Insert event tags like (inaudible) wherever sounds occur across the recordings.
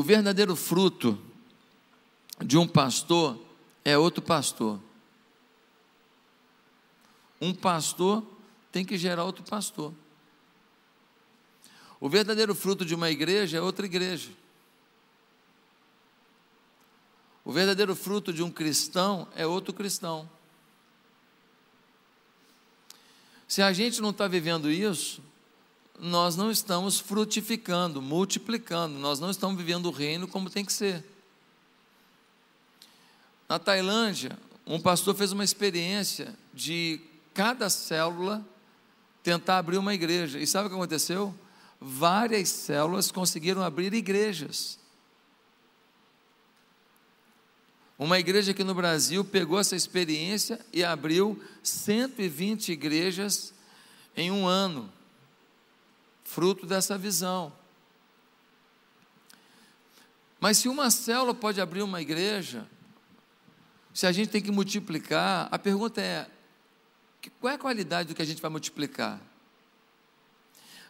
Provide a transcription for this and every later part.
O verdadeiro fruto de um pastor é outro pastor. Um pastor tem que gerar outro pastor. O verdadeiro fruto de uma igreja é outra igreja. O verdadeiro fruto de um cristão é outro cristão. Se a gente não está vivendo isso, nós não estamos frutificando, multiplicando, nós não estamos vivendo o reino como tem que ser. Na Tailândia, um pastor fez uma experiência de cada célula tentar abrir uma igreja. E sabe o que aconteceu? Várias células conseguiram abrir igrejas. Uma igreja aqui no Brasil pegou essa experiência e abriu 120 igrejas em um ano, fruto dessa visão. Mas se uma célula pode abrir uma igreja, se a gente tem que multiplicar, a pergunta é: qual é a qualidade do que a gente vai multiplicar?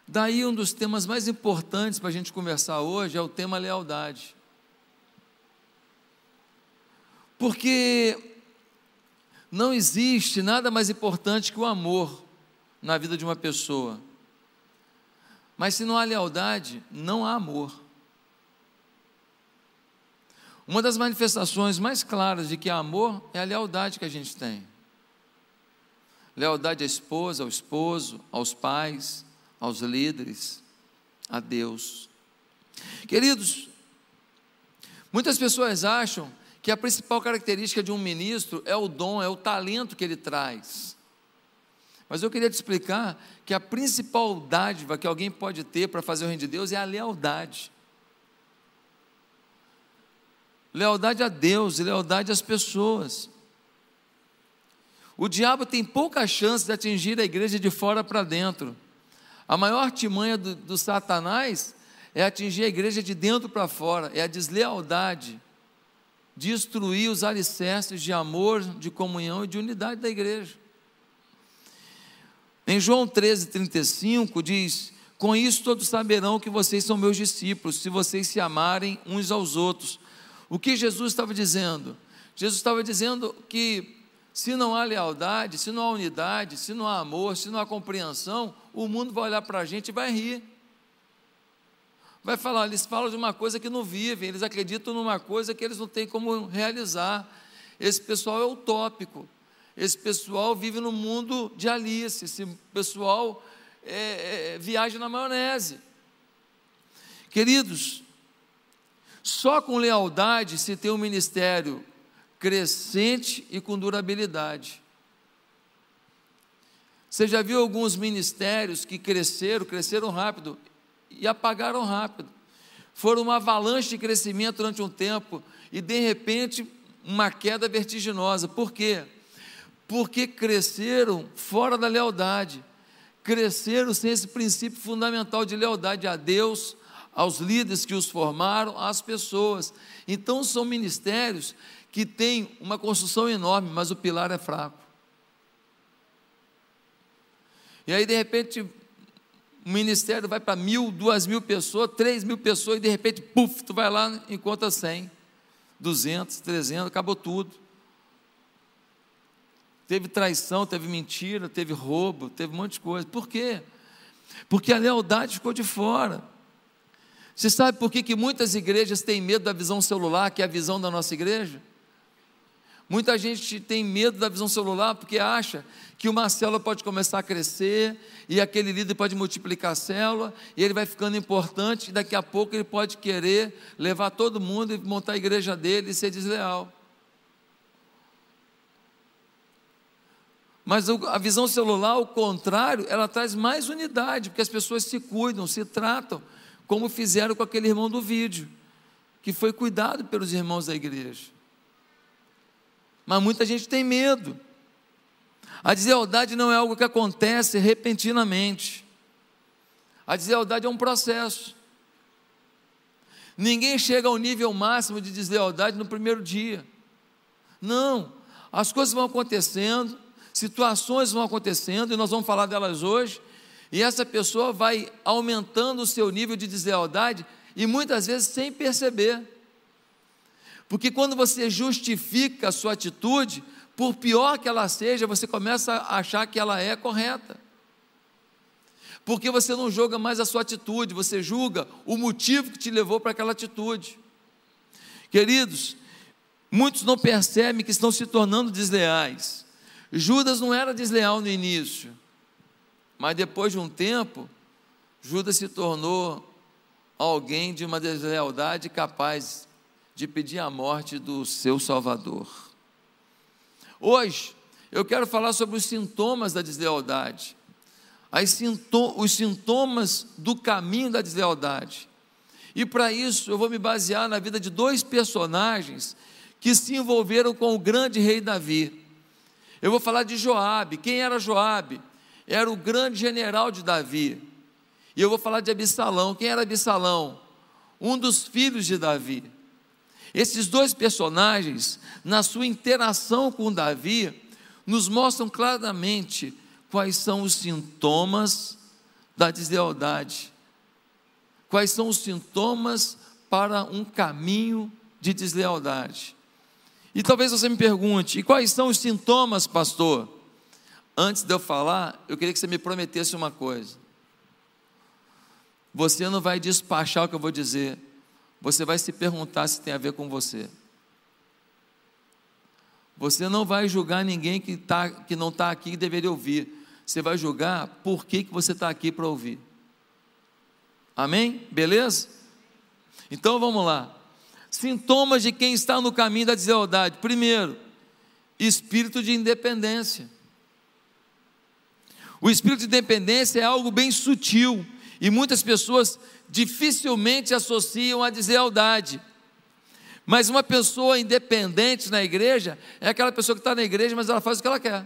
Daí um dos temas mais importantes para a gente conversar hoje é o tema lealdade. Porque não existe nada mais importante que o amor na vida de uma pessoa. Mas se não há lealdade, não há amor. Uma das manifestações mais claras de que há amor é a lealdade que a gente tem. Lealdade à esposa, ao esposo, aos pais, aos líderes, a Deus. Queridos, muitas pessoas acham que a principal característica de um ministro é o dom, é o talento que ele traz. Mas eu queria te explicar que a principal dádiva que alguém pode ter para fazer o reino de Deus é a lealdade. Lealdade a Deus e lealdade às pessoas. O diabo tem pouca chance de atingir a igreja de fora para dentro. A maior artimanha do, do Satanás é atingir a igreja de dentro para fora, é a deslealdade destruir os alicerces de amor, de comunhão e de unidade da igreja. Em João 13, 35 diz: Com isso todos saberão que vocês são meus discípulos, se vocês se amarem uns aos outros. O que Jesus estava dizendo? Jesus estava dizendo que se não há lealdade, se não há unidade, se não há amor, se não há compreensão, o mundo vai olhar para a gente e vai rir vai falar, eles falam de uma coisa que não vivem, eles acreditam numa coisa que eles não têm como realizar. Esse pessoal é utópico. Esse pessoal vive no mundo de Alice. Esse pessoal é, é, viaja na maionese. Queridos, só com lealdade se tem um ministério crescente e com durabilidade. Você já viu alguns ministérios que cresceram, cresceram rápido e apagaram rápido. Foram uma avalanche de crescimento durante um tempo e de repente uma queda vertiginosa. Por quê? Porque cresceram fora da lealdade. Cresceram sem esse princípio fundamental de lealdade a Deus, aos líderes que os formaram, às pessoas. Então são ministérios que têm uma construção enorme, mas o pilar é fraco. E aí, de repente, o ministério vai para mil, duas mil pessoas, três mil pessoas, e de repente, puf, tu vai lá e encontra cem, duzentos, trezentos, acabou tudo. Teve traição, teve mentira, teve roubo, teve um monte de coisa. Por quê? Porque a lealdade ficou de fora. Você sabe por que, que muitas igrejas têm medo da visão celular, que é a visão da nossa igreja? Muita gente tem medo da visão celular porque acha que uma célula pode começar a crescer e aquele líder pode multiplicar a célula e ele vai ficando importante e daqui a pouco ele pode querer levar todo mundo e montar a igreja dele e ser desleal. Mas a visão celular, ao contrário, ela traz mais unidade, porque as pessoas se cuidam, se tratam, como fizeram com aquele irmão do vídeo, que foi cuidado pelos irmãos da igreja. Mas muita gente tem medo. A deslealdade não é algo que acontece repentinamente. A deslealdade é um processo. Ninguém chega ao nível máximo de deslealdade no primeiro dia. Não, as coisas vão acontecendo, situações vão acontecendo, e nós vamos falar delas hoje, e essa pessoa vai aumentando o seu nível de deslealdade e muitas vezes sem perceber. Porque quando você justifica a sua atitude, por pior que ela seja, você começa a achar que ela é correta. Porque você não julga mais a sua atitude, você julga o motivo que te levou para aquela atitude. Queridos, muitos não percebem que estão se tornando desleais. Judas não era desleal no início, mas depois de um tempo, Judas se tornou alguém de uma deslealdade capaz de pedir a morte do seu Salvador. Hoje, eu quero falar sobre os sintomas da deslealdade, os sintomas do caminho da deslealdade. E para isso, eu vou me basear na vida de dois personagens que se envolveram com o grande rei Davi. Eu vou falar de Joabe. Quem era Joabe? Era o grande general de Davi. E eu vou falar de Absalão. Quem era Absalão? Um dos filhos de Davi. Esses dois personagens, na sua interação com Davi, nos mostram claramente quais são os sintomas da deslealdade, quais são os sintomas para um caminho de deslealdade. E talvez você me pergunte: e quais são os sintomas, pastor? Antes de eu falar, eu queria que você me prometesse uma coisa. Você não vai despachar o que eu vou dizer, você vai se perguntar se tem a ver com você. Você não vai julgar ninguém que, tá, que não está aqui e deveria ouvir. Você vai julgar por que, que você está aqui para ouvir. Amém? Beleza? Então vamos lá. Sintomas de quem está no caminho da deslealdade. Primeiro, espírito de independência. O espírito de independência é algo bem sutil e muitas pessoas dificilmente associam a deslealdade. Mas uma pessoa independente na igreja é aquela pessoa que está na igreja, mas ela faz o que ela quer.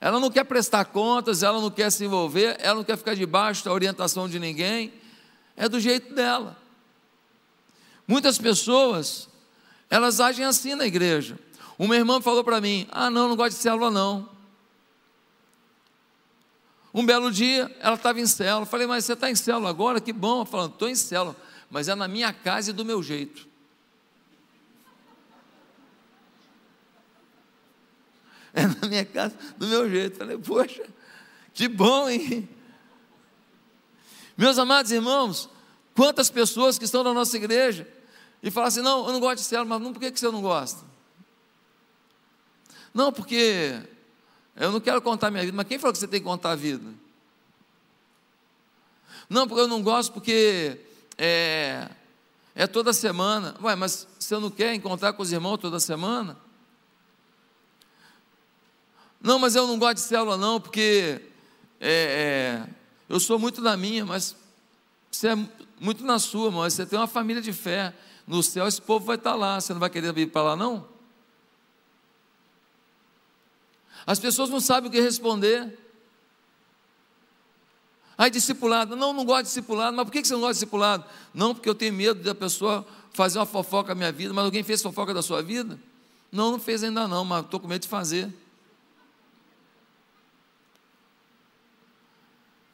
Ela não quer prestar contas, ela não quer se envolver, ela não quer ficar debaixo da orientação de ninguém, é do jeito dela. Muitas pessoas, elas agem assim na igreja. Uma irmã falou para mim: Ah, não, não gosto de célula, não. Um belo dia, ela estava em célula. Falei, mas você está em célula agora? Que bom. Ela falando, estou em célula, mas é na minha casa e do meu jeito. (laughs) É na minha casa, do meu jeito. Falei, poxa, que bom, hein? Meus amados irmãos, quantas pessoas que estão na nossa igreja e falam assim: não, eu não gosto de célula, mas não, por que você não gosta? Não, porque eu não quero contar minha vida, mas quem falou que você tem que contar a vida? Não, porque eu não gosto, porque é, é toda semana. Ué, mas você não quer encontrar com os irmãos toda semana? Não, mas eu não gosto de célula, não, porque é, é, eu sou muito na minha, mas você é muito na sua, mas você tem uma família de fé. No céu, esse povo vai estar lá. Você não vai querer vir para lá, não? As pessoas não sabem o que responder. Aí, discipulado, não, não gosto de discipulado, mas por que você não gosta de discipulado? Não, porque eu tenho medo da pessoa fazer uma fofoca na minha vida, mas alguém fez fofoca da sua vida? Não, não fez ainda não, mas estou com medo de fazer.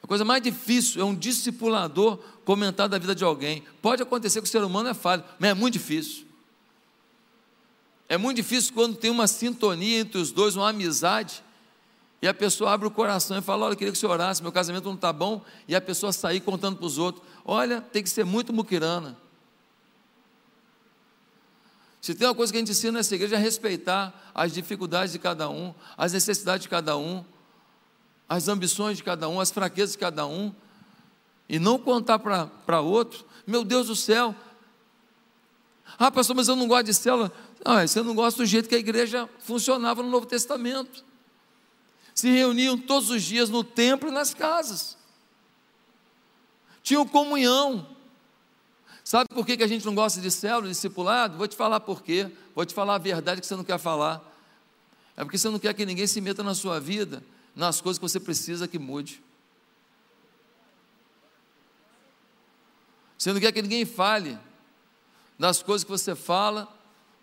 A coisa mais difícil é um discipulador comentar da vida de alguém. Pode acontecer que o ser humano é falho, mas é muito difícil. É muito difícil quando tem uma sintonia entre os dois, uma amizade, e a pessoa abre o coração e fala: Olha, eu queria que você orasse, meu casamento não está bom, e a pessoa sair contando para os outros: Olha, tem que ser muito muquirana. Se tem uma coisa que a gente ensina nessa igreja é respeitar as dificuldades de cada um, as necessidades de cada um, as ambições de cada um, as fraquezas de cada um, e não contar para outro, meu Deus do céu. Ah, pastor, mas eu não gosto de célula. Ah, você não gosta do jeito que a igreja funcionava no Novo Testamento. Se reuniam todos os dias no templo e nas casas. Tinham comunhão. Sabe por que a gente não gosta de célula, discipulado? Vou te falar por quê. Vou te falar a verdade que você não quer falar. É porque você não quer que ninguém se meta na sua vida, nas coisas que você precisa que mude. Você não quer que ninguém fale das coisas que você fala,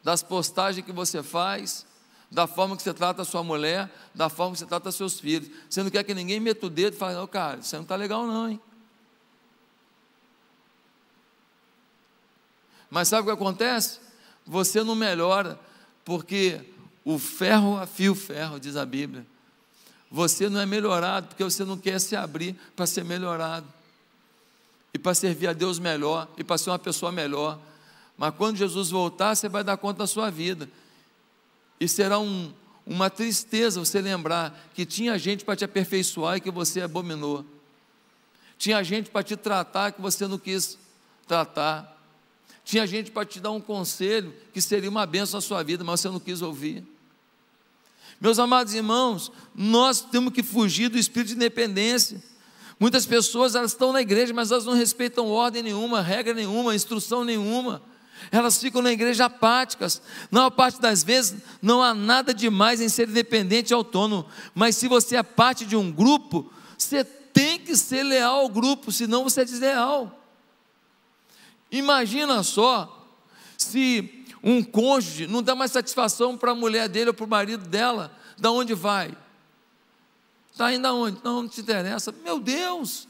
das postagens que você faz, da forma que você trata a sua mulher, da forma que você trata seus filhos. Você não quer que ninguém meta o dedo e fale, não, cara, isso não está legal não, hein? Mas sabe o que acontece? Você não melhora, porque o ferro afia o ferro, diz a Bíblia. Você não é melhorado porque você não quer se abrir para ser melhorado. E para servir a Deus melhor, e para ser uma pessoa melhor. Mas quando Jesus voltar, você vai dar conta da sua vida. E será um, uma tristeza você lembrar que tinha gente para te aperfeiçoar e que você abominou. Tinha gente para te tratar que você não quis tratar. Tinha gente para te dar um conselho que seria uma benção na sua vida, mas você não quis ouvir. Meus amados irmãos, nós temos que fugir do espírito de independência. Muitas pessoas elas estão na igreja, mas elas não respeitam ordem nenhuma, regra nenhuma, instrução nenhuma. Elas ficam na igreja apáticas. Na maior parte das vezes, não há nada demais em ser independente e autônomo. Mas se você é parte de um grupo, você tem que ser leal ao grupo, senão você é desleal. Imagina só se um cônjuge não dá mais satisfação para a mulher dele ou para o marido dela, da onde vai? Está indo aonde? Não, não te interessa. Meu Deus!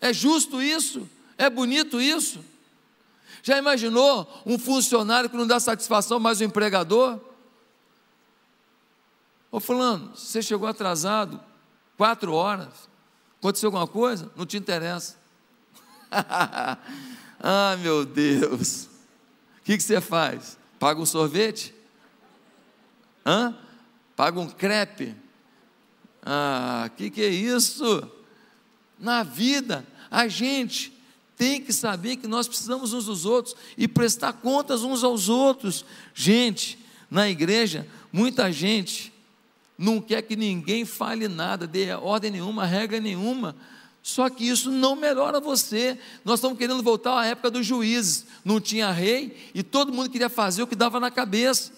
É justo isso? É bonito isso? Já imaginou um funcionário que não dá satisfação mais o empregador? Ô fulano, você chegou atrasado quatro horas, aconteceu alguma coisa? Não te interessa. (laughs) ah, meu Deus que, que você faz? Paga um sorvete? Hã? Paga um crepe? Ah, que que é isso? Na vida, a gente tem que saber que nós precisamos uns dos outros e prestar contas uns aos outros. Gente, na igreja, muita gente não quer que ninguém fale nada, dê ordem nenhuma, regra nenhuma. Só que isso não melhora você. Nós estamos querendo voltar à época dos juízes. Não tinha rei e todo mundo queria fazer o que dava na cabeça.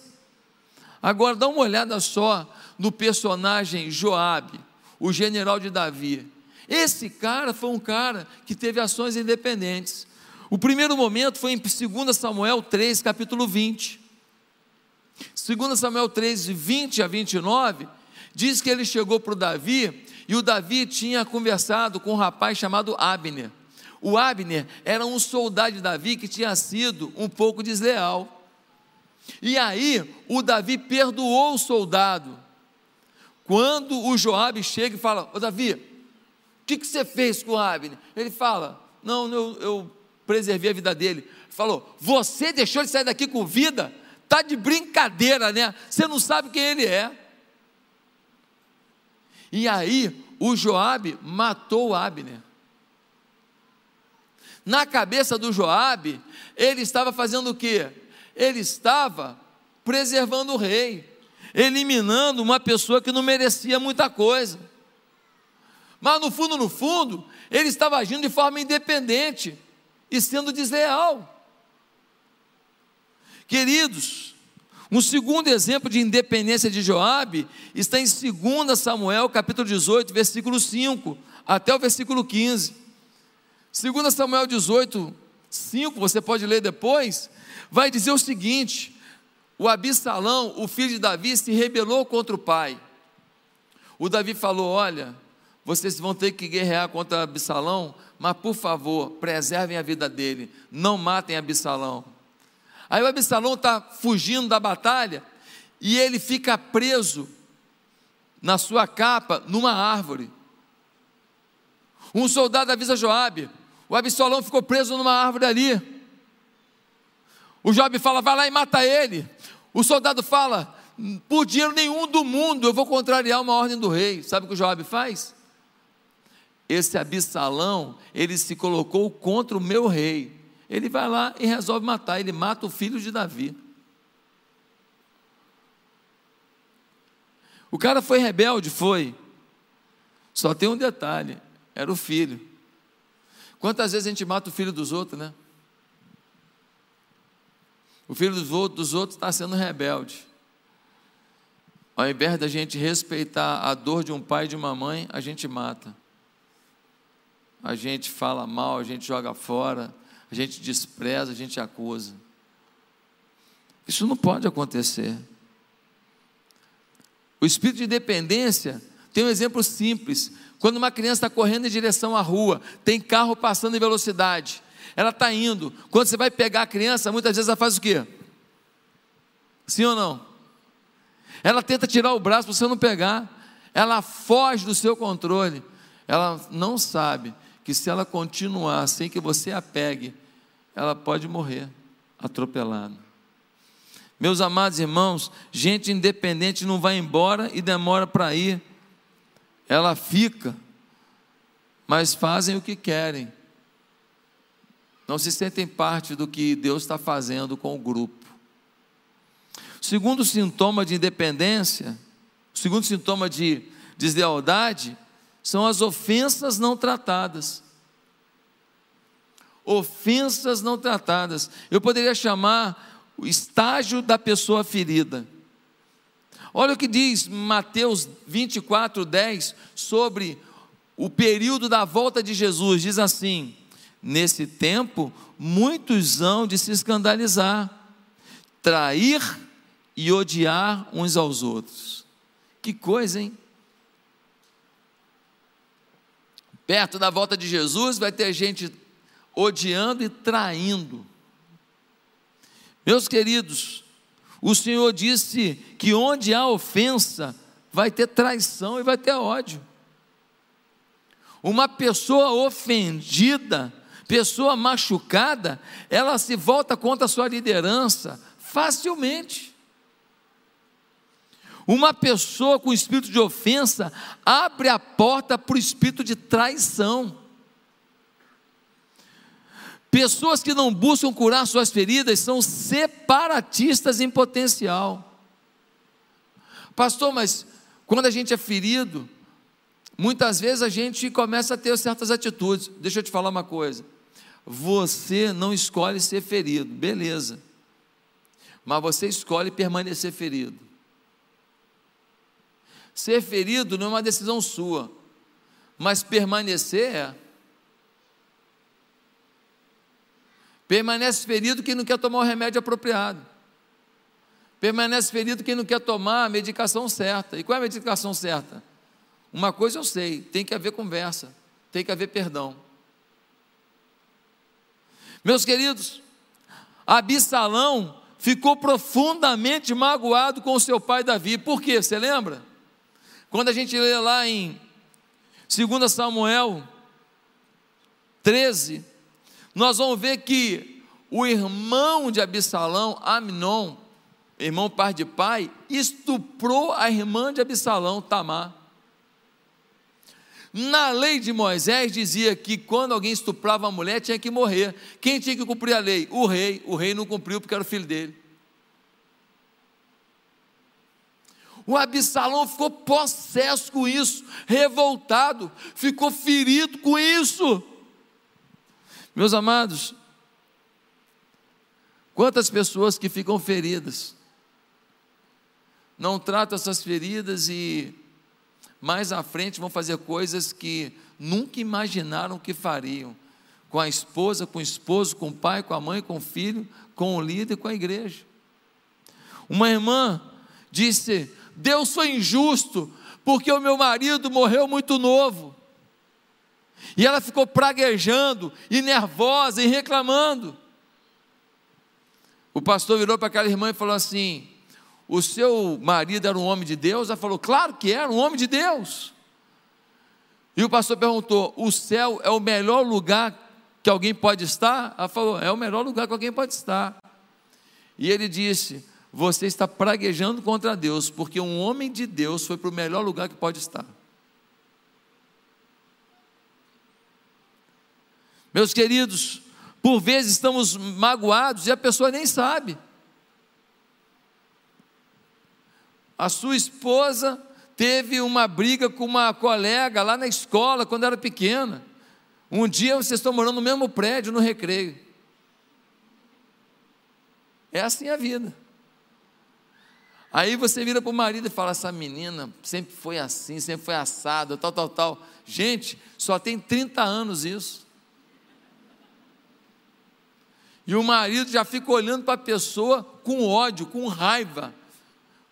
Agora dá uma olhada só no personagem Joabe, o general de Davi. Esse cara foi um cara que teve ações independentes. O primeiro momento foi em 2 Samuel 3, capítulo 20. 2 Samuel 3, 20 a 29, diz que ele chegou para o Davi e o Davi tinha conversado com um rapaz chamado Abner. O Abner era um soldado de Davi que tinha sido um pouco desleal. E aí o Davi perdoou o soldado. Quando o Joabe chega e fala: Ô Davi, o que, que você fez com o Abner? Ele fala: Não, eu, eu preservei a vida dele. Ele falou: Você deixou ele sair daqui com vida? Tá de brincadeira, né? Você não sabe quem ele é. E aí, o Joabe matou Abner. Na cabeça do Joabe, ele estava fazendo o quê? Ele estava preservando o rei, eliminando uma pessoa que não merecia muita coisa. Mas no fundo, no fundo, ele estava agindo de forma independente e sendo desleal. Queridos, um segundo exemplo de independência de Joabe está em 2 Samuel, capítulo 18, versículo 5, até o versículo 15. 2 Samuel 18, 5, você pode ler depois, vai dizer o seguinte: o Absalão, o filho de Davi, se rebelou contra o pai. O Davi falou: Olha, vocês vão ter que guerrear contra Absalão, mas por favor, preservem a vida dele, não matem Absalão. Aí o Absalão está fugindo da batalha e ele fica preso na sua capa numa árvore. Um soldado avisa Joabe, o Absalão ficou preso numa árvore ali. O Joabe fala, vai lá e mata ele. O soldado fala, por dinheiro nenhum do mundo eu vou contrariar uma ordem do rei. Sabe o que o Joabe faz? Esse Absalão, ele se colocou contra o meu rei ele vai lá e resolve matar, ele mata o filho de Davi. O cara foi rebelde? Foi. Só tem um detalhe: era o filho. Quantas vezes a gente mata o filho dos outros, né? O filho dos outros, está sendo rebelde. Ao invés da gente respeitar a dor de um pai e de uma mãe, a gente mata. A gente fala mal, a gente joga fora, a gente despreza, a gente acusa. Isso não pode acontecer. O espírito de dependência tem um exemplo simples. Quando uma criança está correndo em direção à rua, tem carro passando em velocidade, ela está indo. Quando você vai pegar a criança, muitas vezes ela faz o quê? Sim ou não? Ela tenta tirar o braço para você não pegar. Ela foge do seu controle. Ela não sabe que se ela continuar sem que você a pegue, ela pode morrer atropelada. Meus amados irmãos, gente independente não vai embora e demora para ir. Ela fica, mas fazem o que querem. Não se sentem parte do que Deus está fazendo com o grupo. Segundo sintoma de independência, segundo sintoma de deslealdade, são as ofensas não tratadas. Ofensas não tratadas. Eu poderia chamar o estágio da pessoa ferida. Olha o que diz Mateus 24, 10 sobre o período da volta de Jesus. Diz assim: Nesse tempo, muitos hão de se escandalizar, trair e odiar uns aos outros. Que coisa, hein? Perto da volta de Jesus, vai ter gente odiando e traindo. Meus queridos, o Senhor disse que onde há ofensa, vai ter traição e vai ter ódio. Uma pessoa ofendida, pessoa machucada, ela se volta contra a sua liderança facilmente. Uma pessoa com espírito de ofensa abre a porta para o espírito de traição. Pessoas que não buscam curar suas feridas são separatistas em potencial. Pastor, mas quando a gente é ferido, muitas vezes a gente começa a ter certas atitudes. Deixa eu te falar uma coisa. Você não escolhe ser ferido, beleza. Mas você escolhe permanecer ferido. Ser ferido não é uma decisão sua, mas permanecer é. Permanece ferido quem não quer tomar o remédio apropriado. Permanece ferido quem não quer tomar a medicação certa. E qual é a medicação certa? Uma coisa eu sei: tem que haver conversa, tem que haver perdão. Meus queridos, Absalão ficou profundamente magoado com seu pai Davi. Por quê? Você lembra? Quando a gente lê lá em 2 Samuel 13, nós vamos ver que o irmão de Absalão, Amnon, irmão par de pai, estuprou a irmã de Absalão, Tamar. Na lei de Moisés dizia que quando alguém estuprava uma mulher tinha que morrer. Quem tinha que cumprir a lei? O rei. O rei não cumpriu porque era o filho dele. O Absalão ficou possesso com isso, revoltado, ficou ferido com isso. Meus amados, quantas pessoas que ficam feridas, não tratam essas feridas e mais à frente vão fazer coisas que nunca imaginaram que fariam, com a esposa, com o esposo, com o pai, com a mãe, com o filho, com o líder, com a igreja. Uma irmã disse: Deus foi injusto, porque o meu marido morreu muito novo. E ela ficou praguejando, e nervosa, e reclamando. O pastor virou para aquela irmã e falou assim: O seu marido era um homem de Deus? Ela falou: Claro que era, um homem de Deus. E o pastor perguntou: O céu é o melhor lugar que alguém pode estar? Ela falou: É o melhor lugar que alguém pode estar. E ele disse: você está praguejando contra Deus, porque um homem de Deus foi para o melhor lugar que pode estar. Meus queridos, por vezes estamos magoados e a pessoa nem sabe. A sua esposa teve uma briga com uma colega lá na escola quando era pequena. Um dia vocês estão morando no mesmo prédio, no recreio. É assim a vida. Aí você vira para o marido e fala: essa menina sempre foi assim, sempre foi assada, tal, tal, tal. Gente, só tem 30 anos isso. E o marido já fica olhando para a pessoa com ódio, com raiva.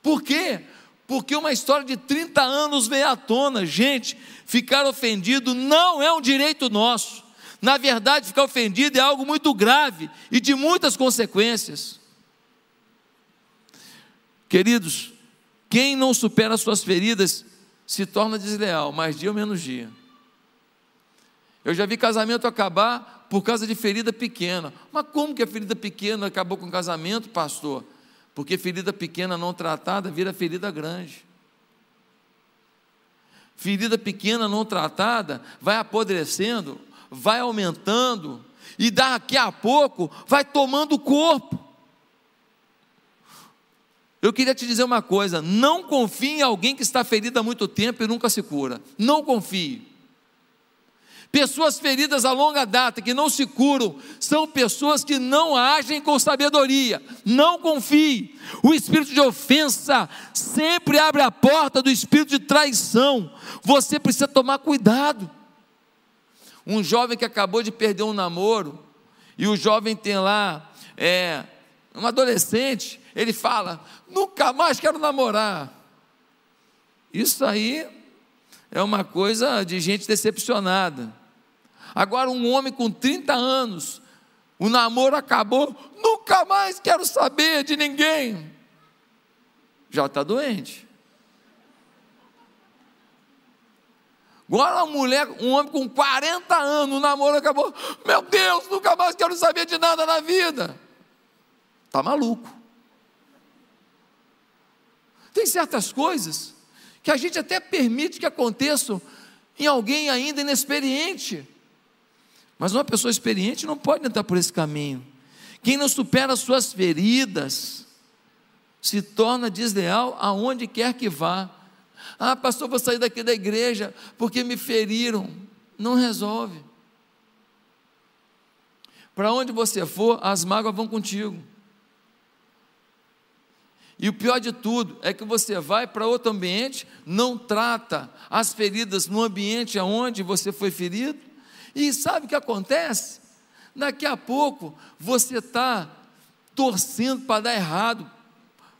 Por quê? Porque uma história de 30 anos veio à tona. Gente, ficar ofendido não é um direito nosso. Na verdade, ficar ofendido é algo muito grave e de muitas consequências. Queridos, quem não supera suas feridas se torna desleal, mais dia ou menos dia. Eu já vi casamento acabar por causa de ferida pequena. Mas como que a ferida pequena acabou com o casamento, pastor? Porque ferida pequena não tratada vira ferida grande. Ferida pequena não tratada vai apodrecendo, vai aumentando, e daqui a pouco vai tomando corpo. Eu queria te dizer uma coisa: não confie em alguém que está ferido há muito tempo e nunca se cura. Não confie. Pessoas feridas a longa data, que não se curam, são pessoas que não agem com sabedoria. Não confie. O espírito de ofensa sempre abre a porta do espírito de traição. Você precisa tomar cuidado. Um jovem que acabou de perder um namoro, e o jovem tem lá, é, um adolescente, ele fala: nunca mais quero namorar. Isso aí é uma coisa de gente decepcionada. Agora, um homem com 30 anos, o namoro acabou, nunca mais quero saber de ninguém. Já está doente. Agora uma mulher, um homem com 40 anos, o namoro acabou. Meu Deus, nunca mais quero saber de nada na vida. Está maluco. Tem certas coisas que a gente até permite que aconteçam em alguém ainda inexperiente. Mas uma pessoa experiente não pode entrar por esse caminho. Quem não supera suas feridas se torna desleal aonde quer que vá. Ah, pastor, vou sair daqui da igreja porque me feriram. Não resolve. Para onde você for, as mágoas vão contigo. E o pior de tudo é que você vai para outro ambiente, não trata as feridas no ambiente onde você foi ferido, e sabe o que acontece? Daqui a pouco você está torcendo para dar errado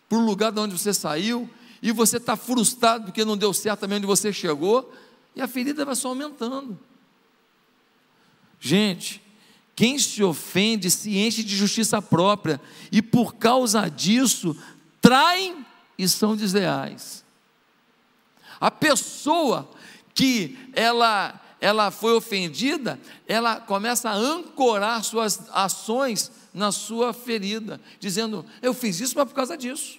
para o lugar de onde você saiu, e você está frustrado porque não deu certo também onde você chegou, e a ferida vai só aumentando. Gente, quem se ofende se enche de justiça própria, e por causa disso traem e são desleais. A pessoa que ela ela foi ofendida, ela começa a ancorar suas ações na sua ferida, dizendo: Eu fiz isso, mas por causa disso.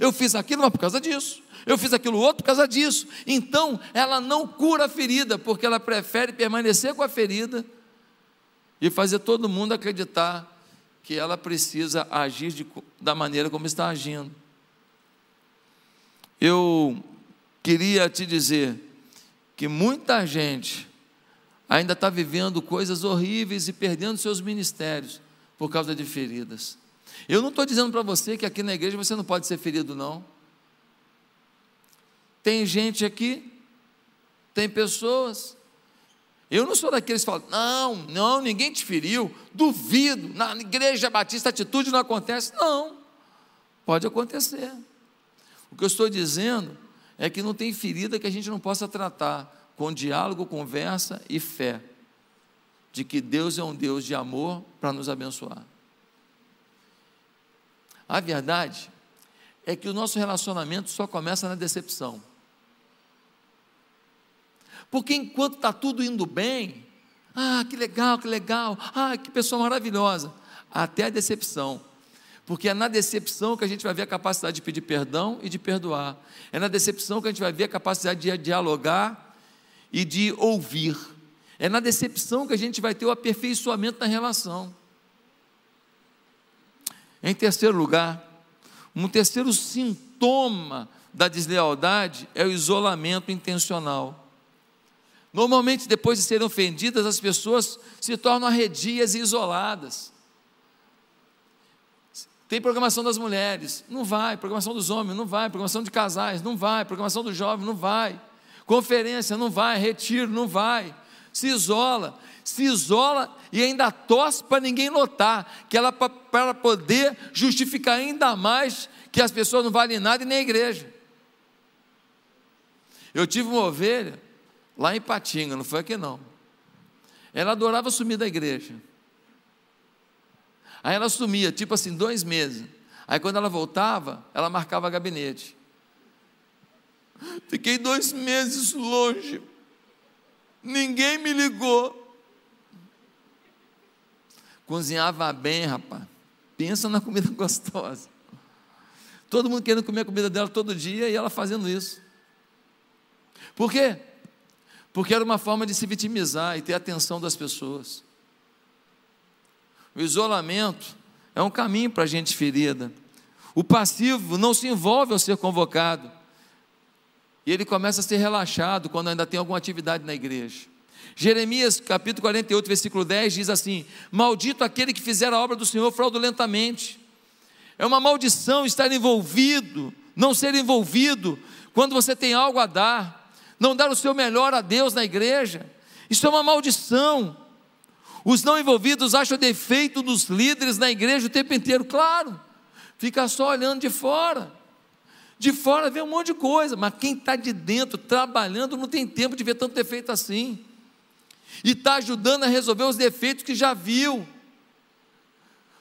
Eu fiz aquilo, mas por causa disso. Eu fiz aquilo outro por causa disso. Então, ela não cura a ferida, porque ela prefere permanecer com a ferida e fazer todo mundo acreditar que ela precisa agir de, da maneira como está agindo. Eu queria te dizer que muita gente ainda está vivendo coisas horríveis e perdendo seus ministérios por causa de feridas. Eu não estou dizendo para você que aqui na igreja você não pode ser ferido, não. Tem gente aqui, tem pessoas. Eu não sou daqueles que falam, não, não, ninguém te feriu, duvido, na igreja batista atitude não acontece. Não, pode acontecer. O que eu estou dizendo é que não tem ferida que a gente não possa tratar com diálogo, conversa e fé, de que Deus é um Deus de amor para nos abençoar. A verdade é que o nosso relacionamento só começa na decepção. Porque enquanto está tudo indo bem, ah, que legal, que legal, ah, que pessoa maravilhosa, até a decepção. Porque é na decepção que a gente vai ver a capacidade de pedir perdão e de perdoar. É na decepção que a gente vai ver a capacidade de dialogar e de ouvir. É na decepção que a gente vai ter o aperfeiçoamento na relação. Em terceiro lugar, um terceiro sintoma da deslealdade é o isolamento intencional. Normalmente, depois de serem ofendidas, as pessoas se tornam arredias e isoladas. Tem programação das mulheres, não vai. Programação dos homens, não vai. Programação de casais, não vai. Programação do jovem, não vai. Conferência, não vai. Retiro, não vai. Se isola, se isola e ainda torce para ninguém notar, que ela para poder justificar ainda mais que as pessoas não valem nada e nem a igreja. Eu tive uma ovelha lá em Patinga, não foi aqui não. Ela adorava sumir da igreja. Aí ela sumia, tipo assim, dois meses. Aí quando ela voltava, ela marcava gabinete. Fiquei dois meses longe. Ninguém me ligou. Cozinhava bem, rapaz. Pensa na comida (laughs) gostosa. Todo mundo querendo comer a comida dela todo dia e ela fazendo isso. Por quê? Porque era uma forma de se vitimizar e ter a atenção das pessoas. O isolamento é um caminho para gente ferida. O passivo não se envolve ao ser convocado. E ele começa a ser relaxado quando ainda tem alguma atividade na igreja. Jeremias capítulo 48, versículo 10 diz assim: Maldito aquele que fizer a obra do Senhor fraudulentamente. É uma maldição estar envolvido, não ser envolvido quando você tem algo a dar, não dar o seu melhor a Deus na igreja. Isso é uma maldição. Os não envolvidos acham defeito dos líderes na igreja o tempo inteiro, claro, fica só olhando de fora. De fora vê um monte de coisa, mas quem está de dentro trabalhando não tem tempo de ver tanto defeito assim. E está ajudando a resolver os defeitos que já viu.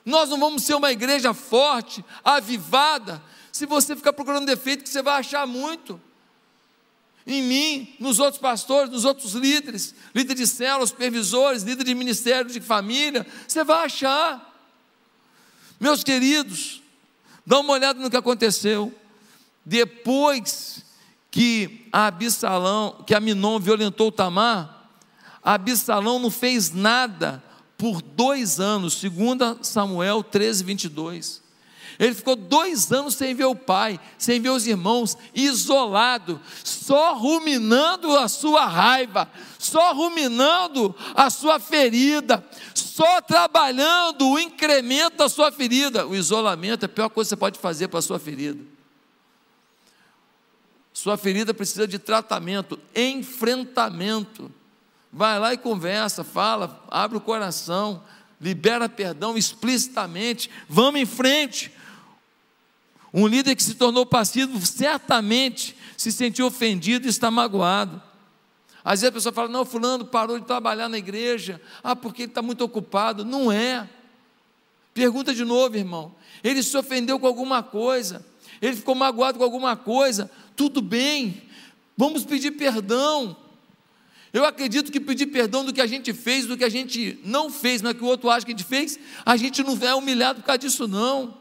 Nós não vamos ser uma igreja forte, avivada, se você ficar procurando defeito que você vai achar muito. Em mim, nos outros pastores, nos outros líderes, líder de células, supervisores, líder de ministério de família, você vai achar. Meus queridos, dá uma olhada no que aconteceu. Depois que Absalão, que Minon violentou Tamar, Absalão não fez nada por dois anos, segundo Samuel 13, 22. Ele ficou dois anos sem ver o pai, sem ver os irmãos, isolado, só ruminando a sua raiva, só ruminando a sua ferida, só trabalhando o incremento da sua ferida. O isolamento é a pior coisa que você pode fazer para a sua ferida. Sua ferida precisa de tratamento, enfrentamento. Vai lá e conversa, fala, abre o coração, libera perdão explicitamente. Vamos em frente. Um líder que se tornou passivo certamente se sentiu ofendido e está magoado. Às vezes a pessoa fala: Não, Fulano parou de trabalhar na igreja, ah, porque ele está muito ocupado. Não é. Pergunta de novo, irmão. Ele se ofendeu com alguma coisa, ele ficou magoado com alguma coisa, tudo bem, vamos pedir perdão. Eu acredito que pedir perdão do que a gente fez, do que a gente não fez, mas que o outro acha que a gente fez, a gente não é humilhado por causa disso, não.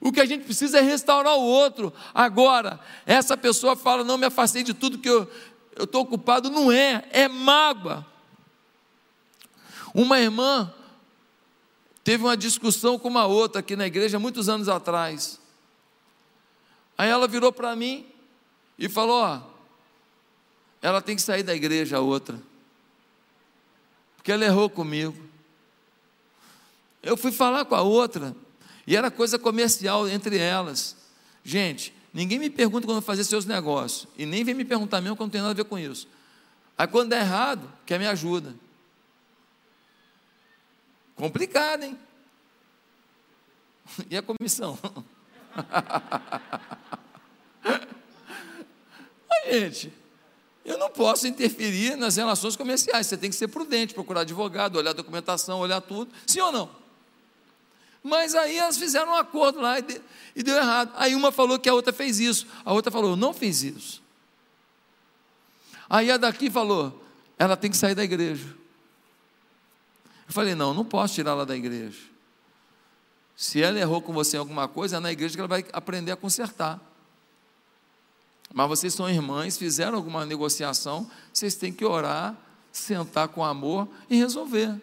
O que a gente precisa é restaurar o outro. Agora, essa pessoa fala: não me afastei de tudo que eu estou ocupado. Não é, é mágoa. Uma irmã teve uma discussão com uma outra aqui na igreja muitos anos atrás. Aí ela virou para mim e falou: Ó, ela tem que sair da igreja a outra, porque ela errou comigo. Eu fui falar com a outra, e era coisa comercial entre elas. Gente, ninguém me pergunta quando fazer seus negócios, e nem vem me perguntar mesmo quando tem nada a ver com isso. Aí quando der errado, quer me ajuda. Complicado, hein? (laughs) E a comissão? (laughs) Mas, gente, eu não posso interferir nas relações comerciais. Você tem que ser prudente, procurar advogado, olhar a documentação, olhar tudo. Sim ou não? Mas aí elas fizeram um acordo lá e, de, deu errado. Aí uma falou que a outra fez isso, a outra falou, não fiz isso. Aí a daqui falou, ela tem que sair da igreja. Eu falei, não, não posso tirar ela da igreja. Se ela errou com você em alguma coisa, é na igreja que ela vai aprender a consertar. Mas vocês são irmãs, fizeram alguma negociação, vocês têm que orar, sentar com amor e resolver.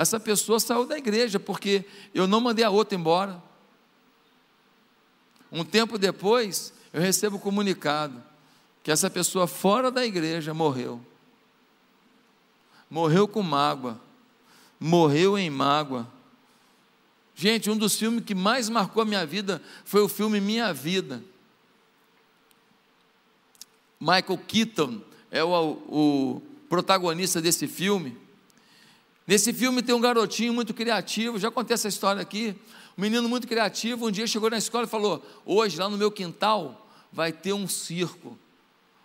Essa pessoa saiu da igreja porque eu não mandei a outra embora. Um tempo depois, eu recebo o comunicado que essa pessoa fora da igreja morreu. Morreu com mágoa. Morreu em mágoa Gente, um dos filmes que mais marcou a minha vida foi o filme Minha Vida. Michael Keaton é o, o protagonista desse filme. Nesse filme tem um garotinho muito criativo, já contei essa história aqui. Um menino muito criativo, um dia chegou na escola e falou: Hoje, lá no meu quintal, vai ter um circo.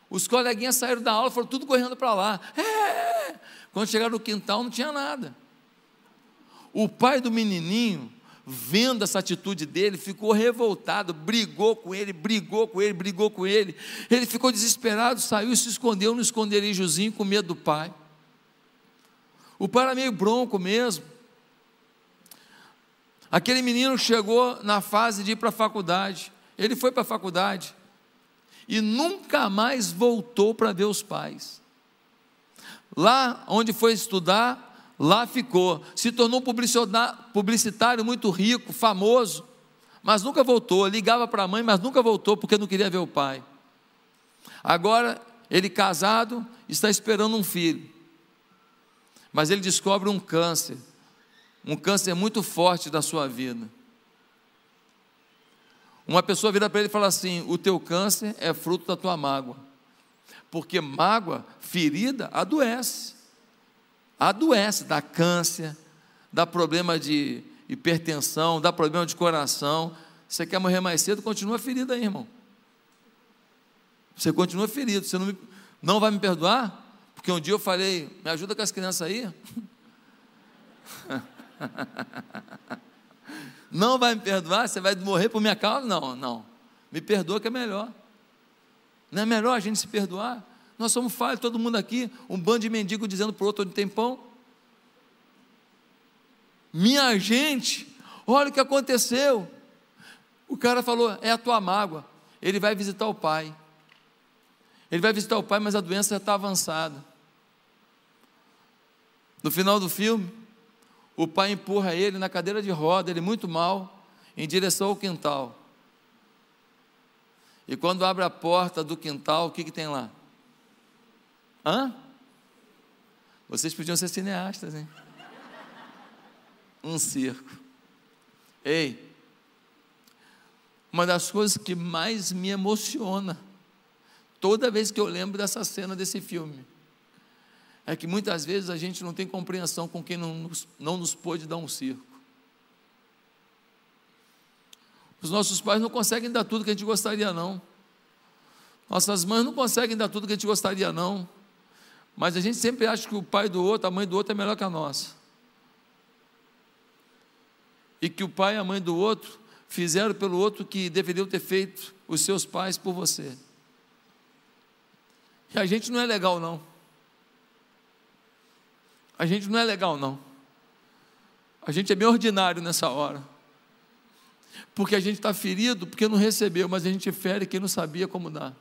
Os coleguinhas saíram da aula, foram tudo correndo para lá. É, Quando chegaram no quintal, não tinha nada. O pai do menininho, vendo essa atitude dele, ficou revoltado, brigou com ele, brigou com ele, brigou com ele. Ele ficou desesperado, saiu e se escondeu no esconderijozinho com medo do pai. O pai era meio bronco mesmo. Aquele menino chegou na fase de ir para a faculdade. Ele foi para a faculdade e nunca mais voltou para ver os pais. Lá onde foi estudar, lá ficou. Se tornou publicitário muito rico, famoso, mas nunca voltou. Ligava para a mãe, mas nunca voltou porque não queria ver o pai. Agora, ele casado, está esperando um filho. Mas ele descobre um câncer, um câncer muito forte da sua vida. Uma pessoa vira para ele e fala assim: O teu câncer é fruto da tua mágoa porque mágoa, ferida, adoece. Adoece, dá câncer, dá problema de hipertensão, dá problema de coração. Você quer morrer mais cedo, continua ferido aí, irmão. Você continua ferido. Você não, me, não vai me perdoar? Porque um dia eu falei, me ajuda com as crianças aí. (laughs) não vai me perdoar? Você vai morrer por minha causa? Não, não. Me perdoa que é melhor. Não é melhor a gente se perdoar? Nós somos falhos, todo mundo aqui, um bando de mendigo dizendo para o outro onde tem pão. Minha gente, olha o que aconteceu. O cara falou: é a tua mágoa. Ele vai visitar o pai. Ele vai visitar o pai, mas a doença já está avançada. No final do filme, o pai empurra ele na cadeira de roda, ele muito mal, em direção ao quintal. E quando abre a porta do quintal, o que, que tem lá? Hã? Vocês podiam ser cineastas, hein? Um circo. Ei, uma das coisas que mais me emociona, toda vez que eu lembro dessa cena desse filme, é que muitas vezes a gente não tem compreensão com quem não nos, não nos pôde dar um circo. Os nossos pais não conseguem dar tudo que a gente gostaria, não. Nossas mães não conseguem dar tudo que a gente gostaria, não. Mas a gente sempre acha que o pai do outro, a mãe do outro é melhor que a nossa. E que o pai e a mãe do outro fizeram pelo outro que deveriam ter feito os seus pais por você. E a gente não é legal, não. A gente não é legal, não. A gente é bem ordinário nessa hora porque a gente está ferido, porque não recebeu, mas a gente fere quem não sabia como dar.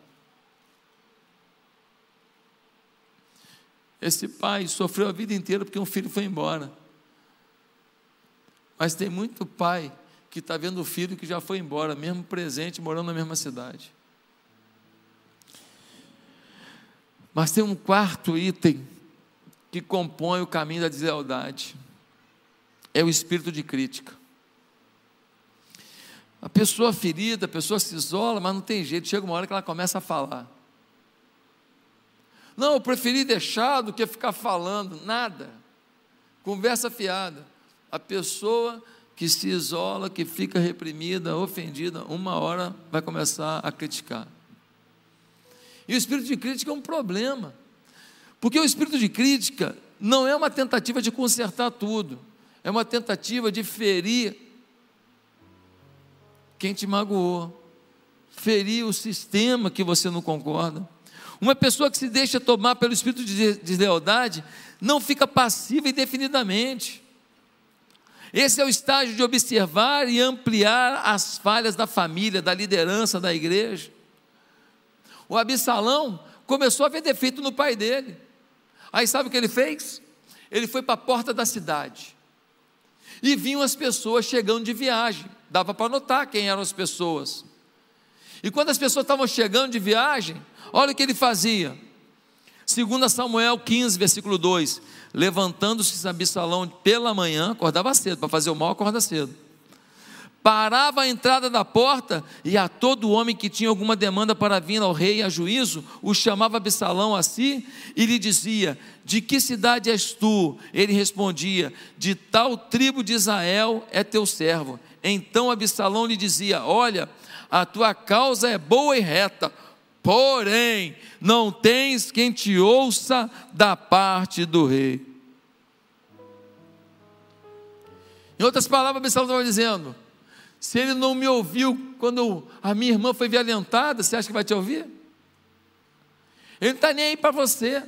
Esse pai sofreu a vida inteira porque um filho foi embora. Mas tem muito pai que está vendo o filho que já foi embora, mesmo presente, morando na mesma cidade. Mas tem um quarto item que compõe o caminho da deslealdade: é o espírito de crítica. A pessoa ferida, a pessoa se isola, mas não tem jeito, chega uma hora que ela começa a falar. Não, eu preferi deixar do que ficar falando, nada. Conversa fiada. A pessoa que se isola, que fica reprimida, ofendida, uma hora vai começar a criticar. E o espírito de crítica é um problema, porque o espírito de crítica não é uma tentativa de consertar tudo, é uma tentativa de ferir quem te magoou, ferir o sistema que você não concorda. Uma pessoa que se deixa tomar pelo espírito de deslealdade não fica passiva indefinidamente. Esse é o estágio de observar e ampliar as falhas da família, da liderança da igreja. O Absalão começou a ver defeito no pai dele. Aí sabe o que ele fez? Ele foi para a porta da cidade. E vinham as pessoas chegando de viagem dava para notar quem eram as pessoas. E quando as pessoas estavam chegando de viagem, olha o que ele fazia. Segundo Samuel 15, versículo 2, levantando-se Absalão pela manhã, acordava cedo, para fazer o mal, acorda cedo. Parava a entrada da porta e a todo homem que tinha alguma demanda para vir ao rei a juízo, o chamava Absalão a si e lhe dizia: De que cidade és tu? Ele respondia: De tal tribo de Israel é teu servo. Então Absalão lhe dizia: Olha, a tua causa é boa e reta, porém não tens quem te ouça da parte do rei. Em outras palavras, Absalão estava dizendo: se ele não me ouviu quando a minha irmã foi violentada, você acha que vai te ouvir? Ele não está nem aí para você.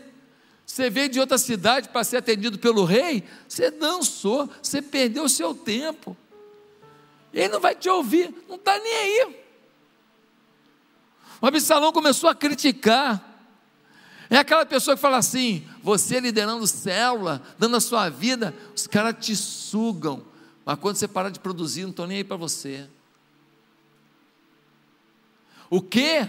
Você veio de outra cidade para ser atendido pelo rei, você dançou, você perdeu o seu tempo. Ele não vai te ouvir, não está nem aí. O Absalão começou a criticar. É aquela pessoa que fala assim: você liderando célula, dando a sua vida, os caras te sugam. Mas quando você parar de produzir, não estou nem aí para você. O que?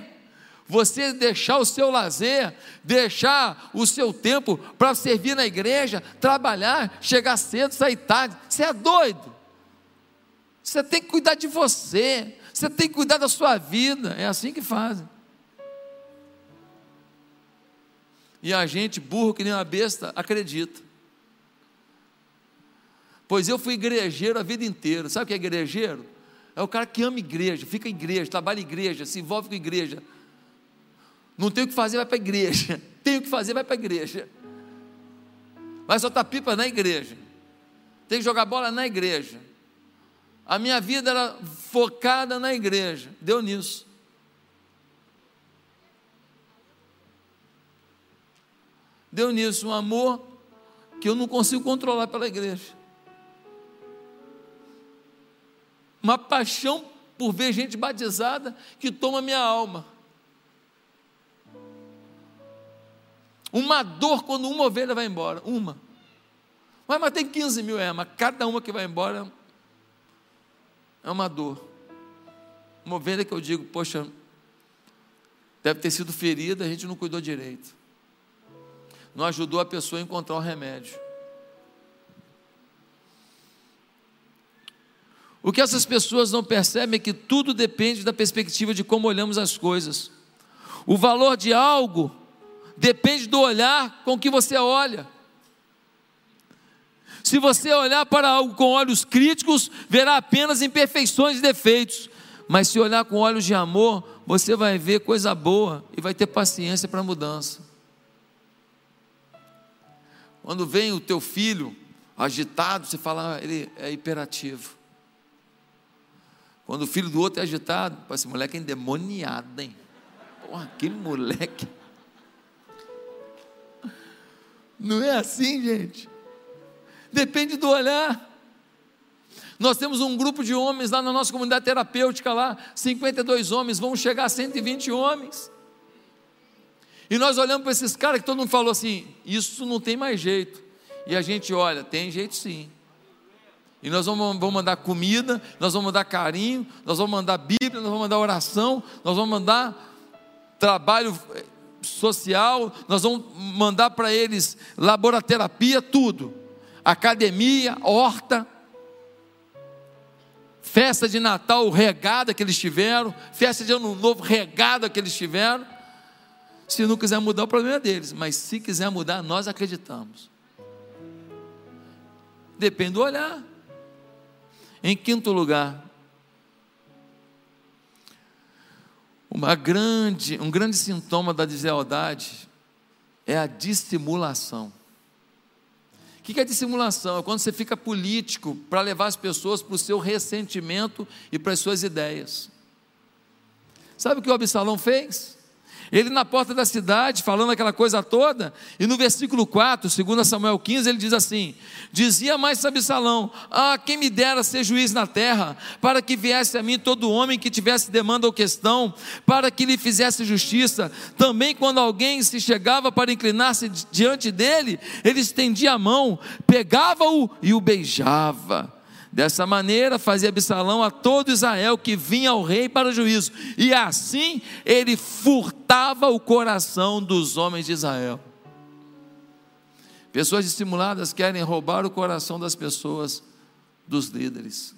Você deixar o seu lazer, deixar o seu tempo para servir na igreja, trabalhar, chegar cedo, sair tarde. Você é doido. Você tem que cuidar de você. Você tem que cuidar da sua vida. É assim que fazem. E a gente, burro que nem uma besta, acredita. Pois eu fui igrejeiro a vida inteira. Sabe o que é igrejeiro? É o cara que ama igreja, fica em igreja, trabalha em igreja, se envolve com igreja. Não tem o que fazer, vai para a igreja. (laughs) Tem o que fazer, vai para a igreja. Vai soltar pipa na igreja. Tem que jogar bola na igreja. A minha vida era focada na igreja. Deu nisso. Deu nisso um amor que eu não consigo controlar pela igreja. Uma paixão por ver gente batizada que toma minha alma. Uma dor quando uma ovelha vai embora. Uma. Mas, mas tem 15 mil, é, mas cada uma que vai embora é uma dor. Uma ovelha que eu digo, poxa, deve ter sido ferida, a gente não cuidou direito. Não ajudou a pessoa a encontrar o remédio. O que essas pessoas não percebem é que tudo depende da perspectiva de como olhamos as coisas. O valor de algo depende do olhar com que você olha. Se você olhar para algo com olhos críticos, verá apenas imperfeições e defeitos. Mas se olhar com olhos de amor, você vai ver coisa boa e vai ter paciência para a mudança. Quando vem o teu filho agitado, você fala, ah, ele é hiperativo. Quando o filho do outro é agitado, esse moleque é endemoniado, hein? Porra, que moleque. Não é assim, gente. Depende do olhar. Nós temos um grupo de homens lá na nossa comunidade terapêutica lá, 52 homens, vão chegar a 120 homens. E nós olhamos para esses caras que todo mundo falou assim: isso não tem mais jeito. E a gente olha, tem jeito sim. E nós vamos, vamos mandar comida, nós vamos mandar carinho, nós vamos mandar Bíblia, nós vamos mandar oração, nós vamos mandar trabalho eh, social, nós vamos mandar para eles laboraterapia, tudo academia, horta, festa de Natal regada que eles tiveram, festa de Ano Novo regada que eles tiveram. Se não quiser mudar, o problema é deles, mas se quiser mudar, nós acreditamos. Depende do olhar. Em quinto lugar, uma grande, um grande sintoma da deslealdade é a dissimulação que, que é dissimulação? É quando você fica político para levar as pessoas para o seu ressentimento e para as suas ideias. Sabe o que o Absalão fez? Ele na porta da cidade, falando aquela coisa toda, e no versículo 4, 2 Samuel 15, ele diz assim: Dizia mais Absalão: Ah, quem me dera ser juiz na terra, para que viesse a mim todo homem que tivesse demanda ou questão, para que lhe fizesse justiça. Também quando alguém se chegava para inclinar-se diante dele, ele estendia a mão, pegava-o e o beijava. Dessa maneira fazia Absalão a todo Israel que vinha ao rei para o juízo, e assim ele furtava o coração dos homens de Israel. Pessoas dissimuladas querem roubar o coração das pessoas, dos líderes.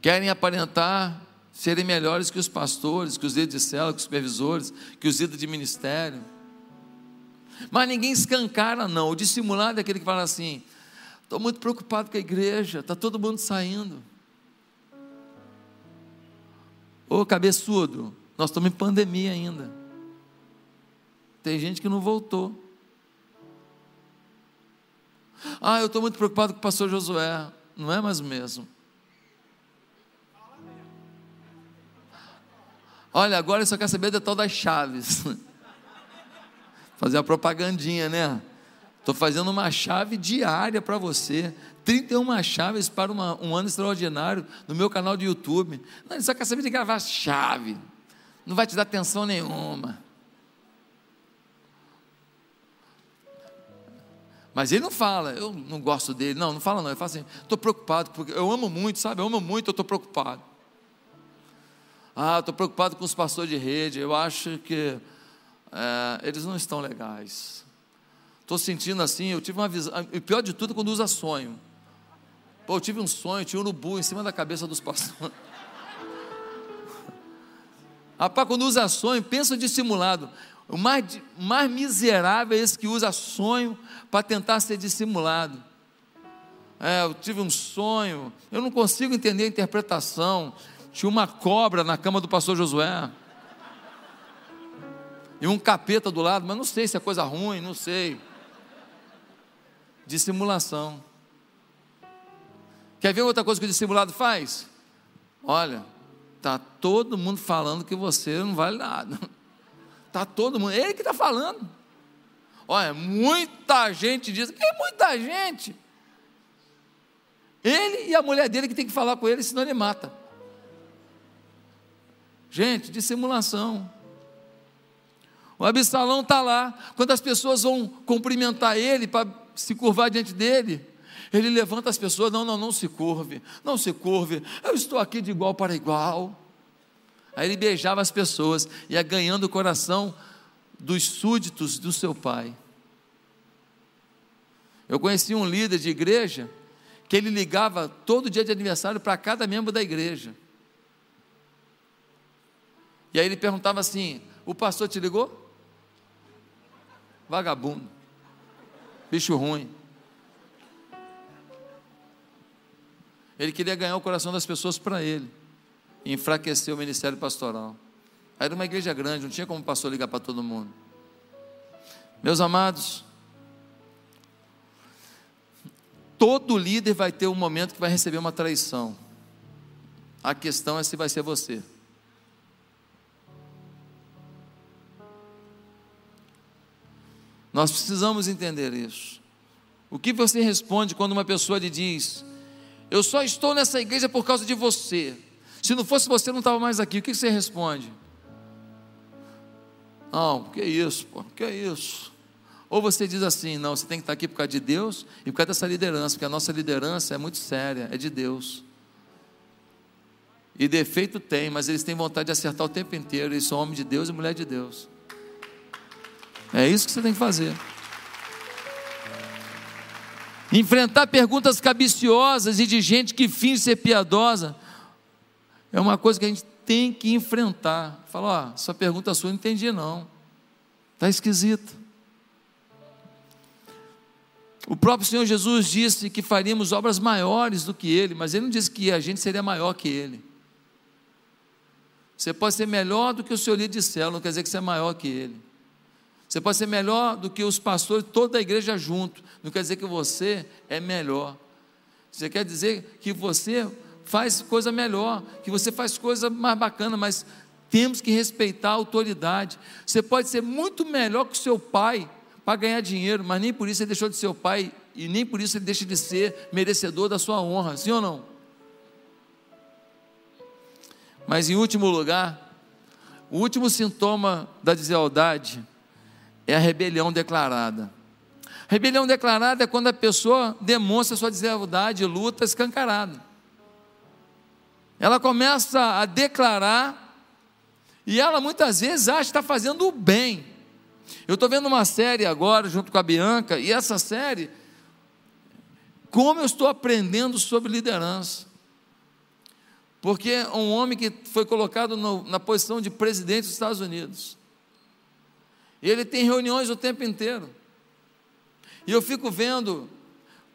Querem aparentar serem melhores que os pastores, que os líderes de célula, que os supervisores, que os líderes de ministério. Mas ninguém escancara, não. O dissimulado é aquele que fala assim: Estou muito preocupado com a igreja, está todo mundo saindo. Ô cabeçudo, Nós estamos em pandemia ainda. Tem gente que não voltou. Ah, eu estou muito preocupado com o pastor Josué. Não é mais o mesmo. Olha, agora eu só quero saber da tal das chaves. (laughs) Fazer a propagandinha, né? Estou fazendo uma chave diária para você. 31 chaves para uma, um ano extraordinário no meu canal de YouTube. Não, ele só quer saber de gravar chave. Não vai te dar atenção nenhuma. Mas ele não fala, eu não gosto dele. Não, não fala não. Ele fala assim, estou preocupado, porque eu amo muito, sabe? Eu amo muito, eu estou preocupado. Ah, estou preocupado com os pastores de rede. Eu acho que é, eles não estão legais. Estou sentindo assim, eu tive uma visão. E pior de tudo, quando usa sonho. Pô, eu tive um sonho, tinha um urubu em cima da cabeça dos pastores. (laughs) Rapaz, quando usa sonho, pensa dissimulado. O mais, mais miserável é esse que usa sonho para tentar ser dissimulado. É, eu tive um sonho, eu não consigo entender a interpretação. Tinha uma cobra na cama do pastor Josué. E um capeta do lado, mas não sei se é coisa ruim, não sei dissimulação. Quer ver outra coisa que o dissimulado faz? Olha, tá todo mundo falando que você não vale nada. (laughs) Tá todo mundo, ele que está falando. Olha, muita gente diz, que muita gente. Ele e a mulher dele que tem que falar com ele, senão ele mata. Gente, dissimulação. O Absalão está lá. Quando as pessoas vão cumprimentar ele para se curvar diante dele. Ele levanta as pessoas, não, não, não se curve, não se curve, eu estou aqui de igual para igual. Aí ele beijava as pessoas, ia ganhando o coração dos súditos do seu pai. Eu conheci um líder de igreja que ele ligava todo dia de aniversário para cada membro da igreja. E aí ele perguntava assim: O pastor te ligou? Vagabundo bicho ruim. Ele queria ganhar o coração das pessoas para ele, e enfraquecer o ministério pastoral. Era uma igreja grande, não tinha como o pastor ligar para todo mundo. Meus amados, todo líder vai ter um momento que vai receber uma traição. A questão é se vai ser você. Nós precisamos entender isso. O que você responde quando uma pessoa lhe diz: Eu só estou nessa igreja por causa de você. Se não fosse você, não estava mais aqui. O que você responde? Não, que isso, pô, que isso. Ou você diz assim: Não, você tem que estar aqui por causa de Deus e por causa dessa liderança, porque a nossa liderança é muito séria, é de Deus. E defeito tem, mas eles têm vontade de acertar o tempo inteiro. Eles são homem de Deus e mulher de Deus. É isso que você tem que fazer. Enfrentar perguntas cabiciosas e de gente que finge ser piedosa é uma coisa que a gente tem que enfrentar. Fala, ó, essa pergunta sua eu não entendi não. Está esquisito. O próprio Senhor Jesus disse que faríamos obras maiores do que Ele, mas Ele não disse que a gente seria maior que Ele. Você pode ser melhor do que o seu líder de não quer dizer que você é maior que Ele. Você pode ser melhor do que os pastores, toda a igreja junto. Não quer dizer que você é melhor. Você quer dizer que você faz coisa melhor, que você faz coisa mais bacana, mas temos que respeitar a autoridade. Você pode ser muito melhor que o seu pai para ganhar dinheiro, mas nem por isso ele deixou de ser o pai e nem por isso ele deixa de ser merecedor da sua honra, sim ou não? Mas em último lugar, o último sintoma da deslealdade é a rebelião declarada. Rebelião declarada é quando a pessoa demonstra sua deslealdade luta escancarada. Ela começa a declarar e ela muitas vezes acha que está fazendo o bem. Eu estou vendo uma série agora junto com a Bianca e essa série, como eu estou aprendendo sobre liderança. Porque um homem que foi colocado no, na posição de presidente dos Estados Unidos, e ele tem reuniões o tempo inteiro. E eu fico vendo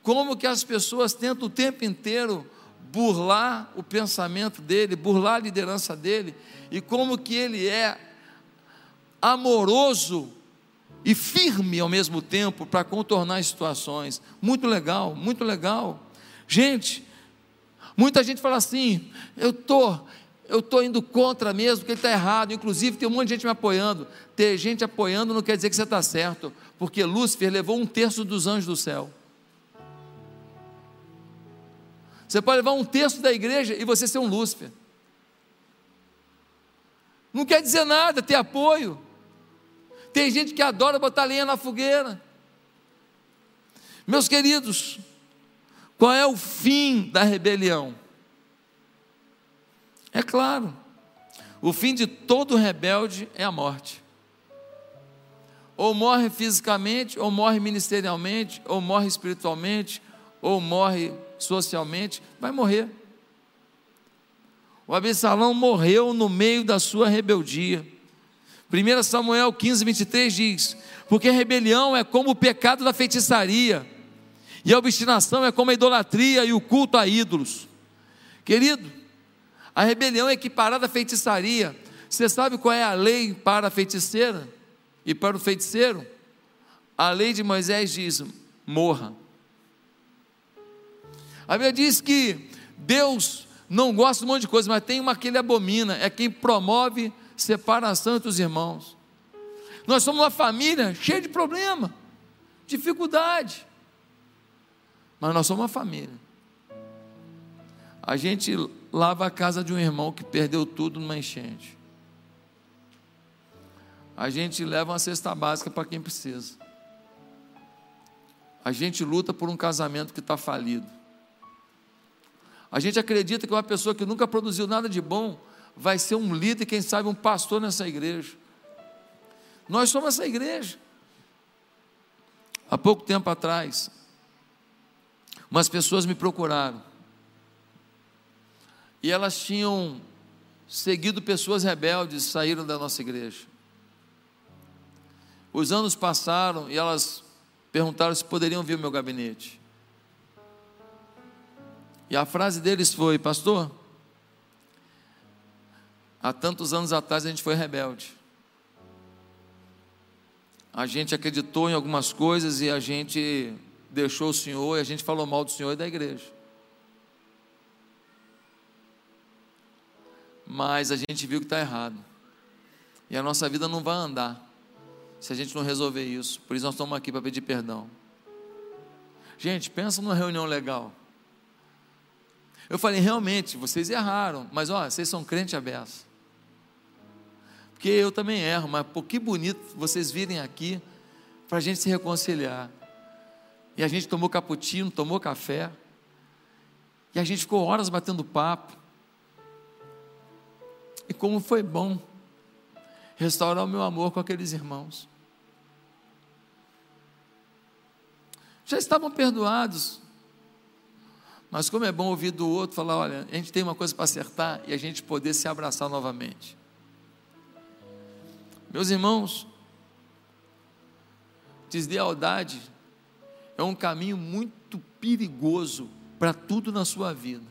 como que as pessoas tentam o tempo inteiro burlar o pensamento dele, burlar a liderança dele, e como que ele é amoroso e firme ao mesmo tempo para contornar as situações. Muito legal, muito legal. Gente, muita gente fala assim: eu tô, eu tô indo contra mesmo, porque ele está errado. Inclusive tem um monte de gente me apoiando. Ter gente apoiando não quer dizer que você está certo, porque Lúcifer levou um terço dos anjos do céu. Você pode levar um terço da igreja e você ser um Lúcifer. Não quer dizer nada ter apoio. Tem gente que adora botar lenha na fogueira. Meus queridos, qual é o fim da rebelião? É claro, o fim de todo rebelde é a morte. Ou morre fisicamente, ou morre ministerialmente, ou morre espiritualmente, ou morre socialmente, vai morrer. O Absalão morreu no meio da sua rebeldia. 1 Samuel 15, 23 diz: Porque a rebelião é como o pecado da feitiçaria, e a obstinação é como a idolatria e o culto a ídolos. Querido, a rebelião é equiparada à feitiçaria. Você sabe qual é a lei para a feiticeira e para o feiticeiro? A lei de Moisés diz: morra. A Bíblia diz que Deus não gosta de um monte de coisa, mas tem uma que ele abomina, é quem promove separação entre os irmãos. Nós somos uma família cheia de problema, dificuldade. Mas nós somos uma família. A gente lava a casa de um irmão que perdeu tudo numa enchente. A gente leva uma cesta básica para quem precisa. A gente luta por um casamento que está falido. A gente acredita que uma pessoa que nunca produziu nada de bom vai ser um líder, quem sabe um pastor nessa igreja. Nós somos essa igreja. Há pouco tempo atrás, umas pessoas me procuraram. E elas tinham seguido pessoas rebeldes, saíram da nossa igreja. Os anos passaram e elas perguntaram se poderiam vir ao meu gabinete. E a frase deles foi: Pastor, Há tantos anos atrás a gente foi rebelde. A gente acreditou em algumas coisas e a gente deixou o Senhor e a gente falou mal do Senhor e da igreja. Mas a gente viu que está errado. E a nossa vida não vai andar se a gente não resolver isso. Por isso nós estamos aqui para pedir perdão. Gente, pensa numa reunião legal. Eu falei, realmente, vocês erraram, mas ó, vocês são crente abertos porque eu também erro, mas pô, que bonito vocês virem aqui para a gente se reconciliar. E a gente tomou cappuccino, tomou café, e a gente ficou horas batendo papo. E como foi bom restaurar o meu amor com aqueles irmãos. Já estavam perdoados, mas como é bom ouvir do outro falar: olha, a gente tem uma coisa para acertar e a gente poder se abraçar novamente. Meus irmãos, deslealdade é um caminho muito perigoso para tudo na sua vida.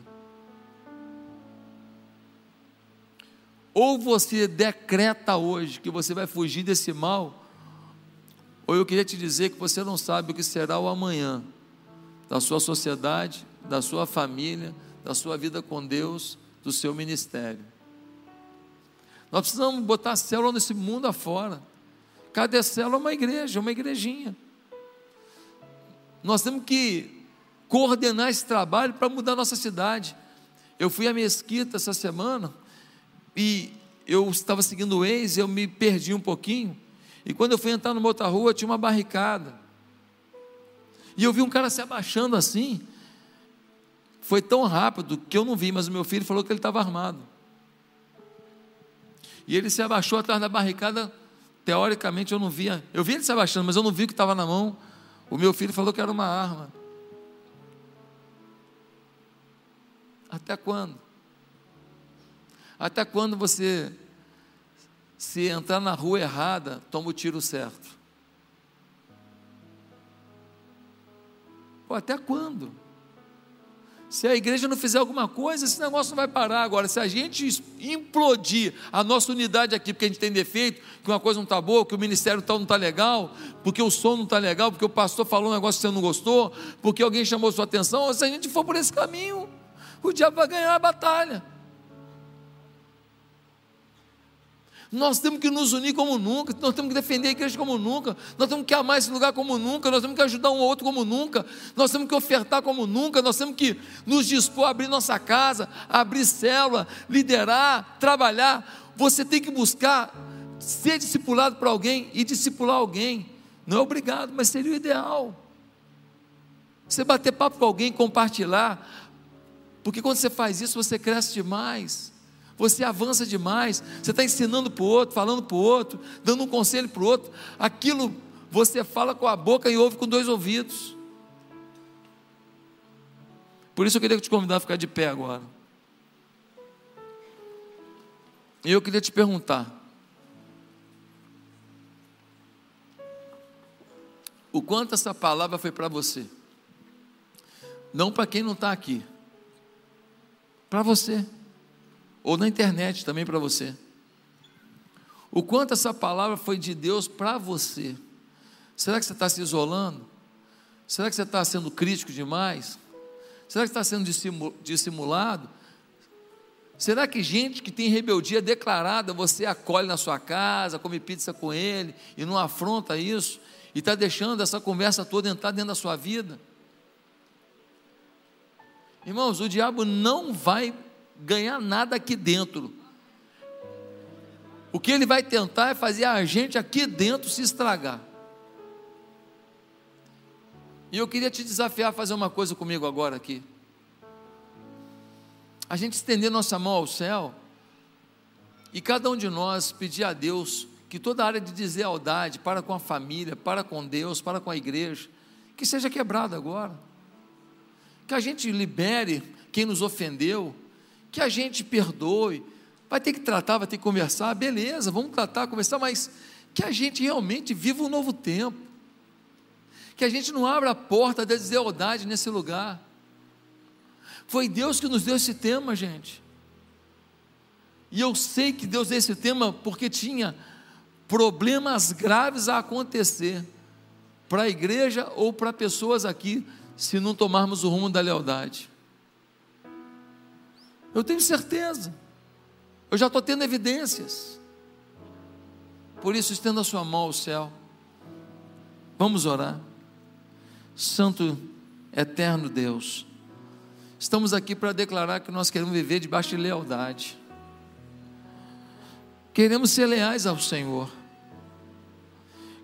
Ou você decreta hoje que você vai fugir desse mal, ou eu queria te dizer que você não sabe o que será o amanhã da sua sociedade, da sua família, da sua vida com Deus, do seu ministério. Nós precisamos botar célula nesse mundo afora. Cada célula é uma igreja, uma igrejinha. Nós temos que coordenar esse trabalho para mudar a nossa cidade. Eu fui à mesquita essa semana e eu estava seguindo o ex, eu me perdi um pouquinho. E quando eu fui entrar numa outra rua, tinha uma barricada. E eu vi um cara se abaixando assim. Foi tão rápido que eu não vi, mas o meu filho falou que ele estava armado. E ele se abaixou atrás da barricada. Teoricamente eu não via. Eu vi ele se abaixando, mas eu não vi o que estava na mão. O meu filho falou que era uma arma. Até quando? Até quando você, se entrar na rua errada, toma o tiro certo? Pô, até quando? Se a igreja não fizer alguma coisa, esse negócio não vai parar. Agora, se a gente implodir a nossa unidade aqui, porque a gente tem defeito, que uma coisa não está boa, que o ministério tal não está legal, porque o som não está legal, porque o pastor falou um negócio que você não gostou, porque alguém chamou sua atenção, se a gente for por esse caminho, o diabo vai ganhar a batalha. Nós temos que nos unir como nunca, nós temos que defender a igreja como nunca, nós temos que amar esse lugar como nunca, nós temos que ajudar um ou outro como nunca, nós temos que ofertar como nunca, nós temos que nos dispor a abrir nossa casa, abrir célula, liderar, trabalhar. Você tem que buscar ser discipulado por alguém e discipular alguém. Não é obrigado, mas seria o ideal. Você bater papo com alguém, compartilhar, porque quando você faz isso, você cresce demais você avança demais, você está ensinando para o outro, falando para o outro, dando um conselho para o outro, aquilo você fala com a boca e ouve com dois ouvidos. Por isso eu queria te convidar a ficar de pé agora. E eu queria te perguntar: o quanto essa palavra foi para você? Não para quem não está aqui, para você ou na internet também para você. O quanto essa palavra foi de Deus para você. Será que você está se isolando? Será que você está sendo crítico demais? Será que está sendo dissimulado? Será que gente que tem rebeldia declarada, você acolhe na sua casa, come pizza com ele e não afronta isso? E está deixando essa conversa toda entrar dentro da sua vida? Irmãos, o diabo não vai ganhar nada aqui dentro. O que ele vai tentar é fazer a gente aqui dentro se estragar. E eu queria te desafiar a fazer uma coisa comigo agora aqui. A gente estender nossa mão ao céu e cada um de nós pedir a Deus que toda área de deslealdade para com a família, para com Deus, para com a igreja, que seja quebrada agora. Que a gente libere quem nos ofendeu, que a gente perdoe. Vai ter que tratar, vai ter que conversar, beleza, vamos tratar, conversar, mas que a gente realmente viva um novo tempo. Que a gente não abra a porta da deslealdade nesse lugar. Foi Deus que nos deu esse tema, gente. E eu sei que Deus deu esse tema porque tinha problemas graves a acontecer para a igreja ou para pessoas aqui, se não tomarmos o rumo da lealdade. Eu tenho certeza. Eu já estou tendo evidências. Por isso, estenda a sua mão ao céu. Vamos orar. Santo, eterno Deus, estamos aqui para declarar que nós queremos viver debaixo de lealdade. Queremos ser leais ao Senhor.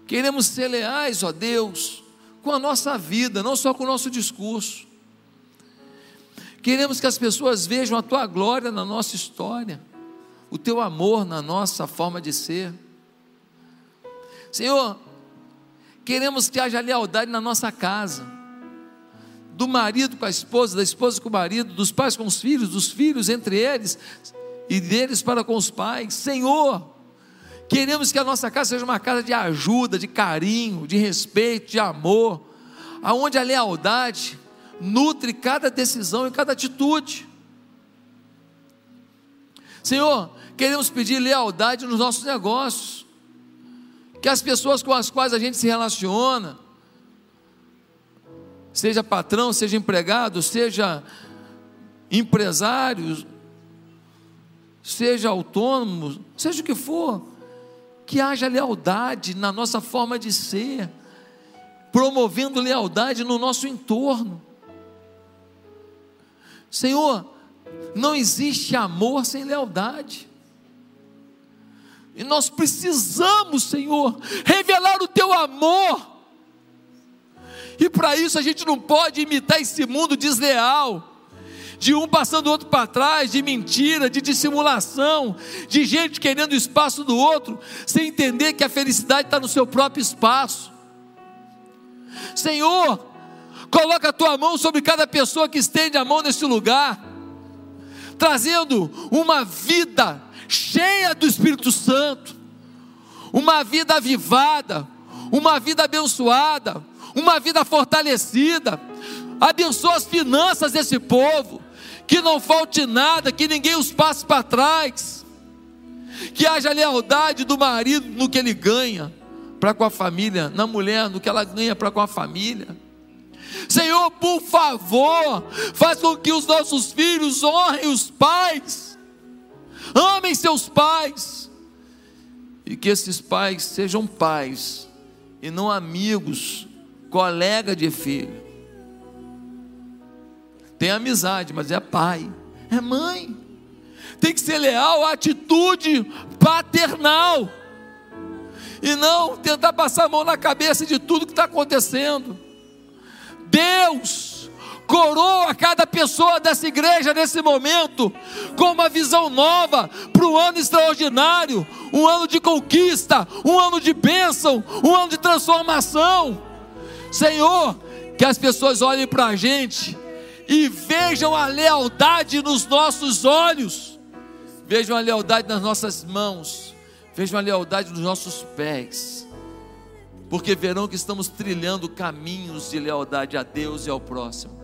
Queremos ser leais, ó Deus, com a nossa vida, não só com o nosso discurso. Queremos que as pessoas vejam a tua glória na nossa história, o teu amor na nossa forma de ser. Senhor, queremos que haja lealdade na nossa casa, do marido com a esposa, da esposa com o marido, dos pais com os filhos, dos filhos entre eles e deles para com os pais. Senhor, queremos que a nossa casa seja uma casa de ajuda, de carinho, de respeito, de amor, aonde a lealdade nutre cada decisão e cada atitude. Senhor, queremos pedir lealdade nos nossos negócios, que as pessoas com as quais a gente se relaciona, seja patrão, seja empregado, seja empresário, seja autônomo, seja o que for, que haja lealdade na nossa forma de ser, promovendo lealdade no nosso entorno. Senhor, não existe amor sem lealdade. E nós precisamos, Senhor, revelar o teu amor. E para isso a gente não pode imitar esse mundo desleal, de um passando o outro para trás, de mentira, de dissimulação, de gente querendo o espaço do outro, sem entender que a felicidade está no seu próprio espaço. Senhor, Coloca a tua mão sobre cada pessoa que estende a mão nesse lugar, trazendo uma vida cheia do Espírito Santo, uma vida avivada, uma vida abençoada, uma vida fortalecida. Abençoa as finanças desse povo. Que não falte nada, que ninguém os passe para trás. Que haja lealdade do marido no que ele ganha para com a família, na mulher no que ela ganha para com a família. Senhor, por favor, faz com que os nossos filhos honrem os pais, amem seus pais, e que esses pais sejam pais e não amigos, colega de filho. Tem amizade, mas é pai, é mãe. Tem que ser leal à atitude paternal e não tentar passar a mão na cabeça de tudo que está acontecendo. Deus coroa cada pessoa dessa igreja nesse momento com uma visão nova para um ano extraordinário, um ano de conquista, um ano de bênção, um ano de transformação. Senhor, que as pessoas olhem para a gente e vejam a lealdade nos nossos olhos, vejam a lealdade nas nossas mãos, vejam a lealdade nos nossos pés porque verão que estamos trilhando caminhos de lealdade a Deus e ao próximo.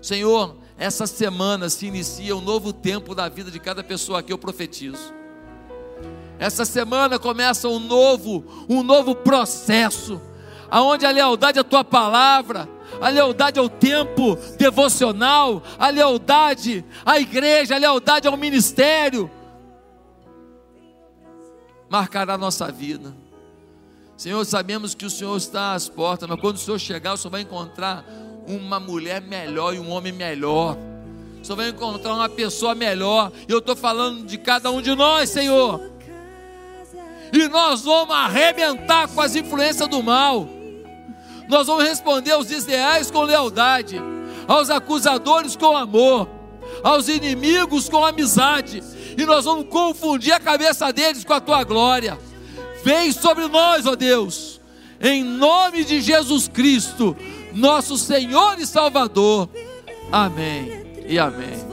Senhor, essa semana se inicia um novo tempo na vida de cada pessoa aqui, eu profetizo. Essa semana começa um novo, um novo processo, aonde a lealdade à tua palavra, a lealdade ao tempo devocional, a lealdade à igreja, a lealdade ao ministério, marcará a nossa vida. Senhor, sabemos que o Senhor está às portas, mas quando o Senhor chegar, o Senhor vai encontrar uma mulher melhor e um homem melhor. O Senhor vai encontrar uma pessoa melhor. E eu estou falando de cada um de nós, Senhor. E nós vamos arrebentar com as influências do mal. Nós vamos responder aos desleais com lealdade, aos acusadores com amor, aos inimigos com amizade. E nós vamos confundir a cabeça deles com a tua glória. Vem sobre nós, ó Deus, em nome de Jesus Cristo, nosso Senhor e Salvador. Amém e amém.